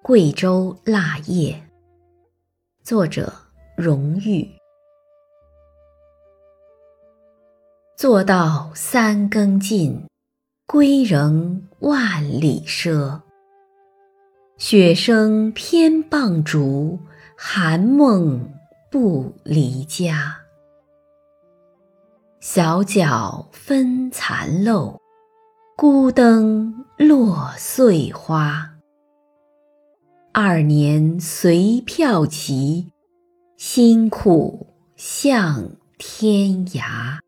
贵州腊叶，作者荣誉。做到三更尽，归仍万里赊。雪声偏傍竹，寒梦不离家。小脚分残漏，孤灯落碎花。二年随票骑，辛苦向天涯。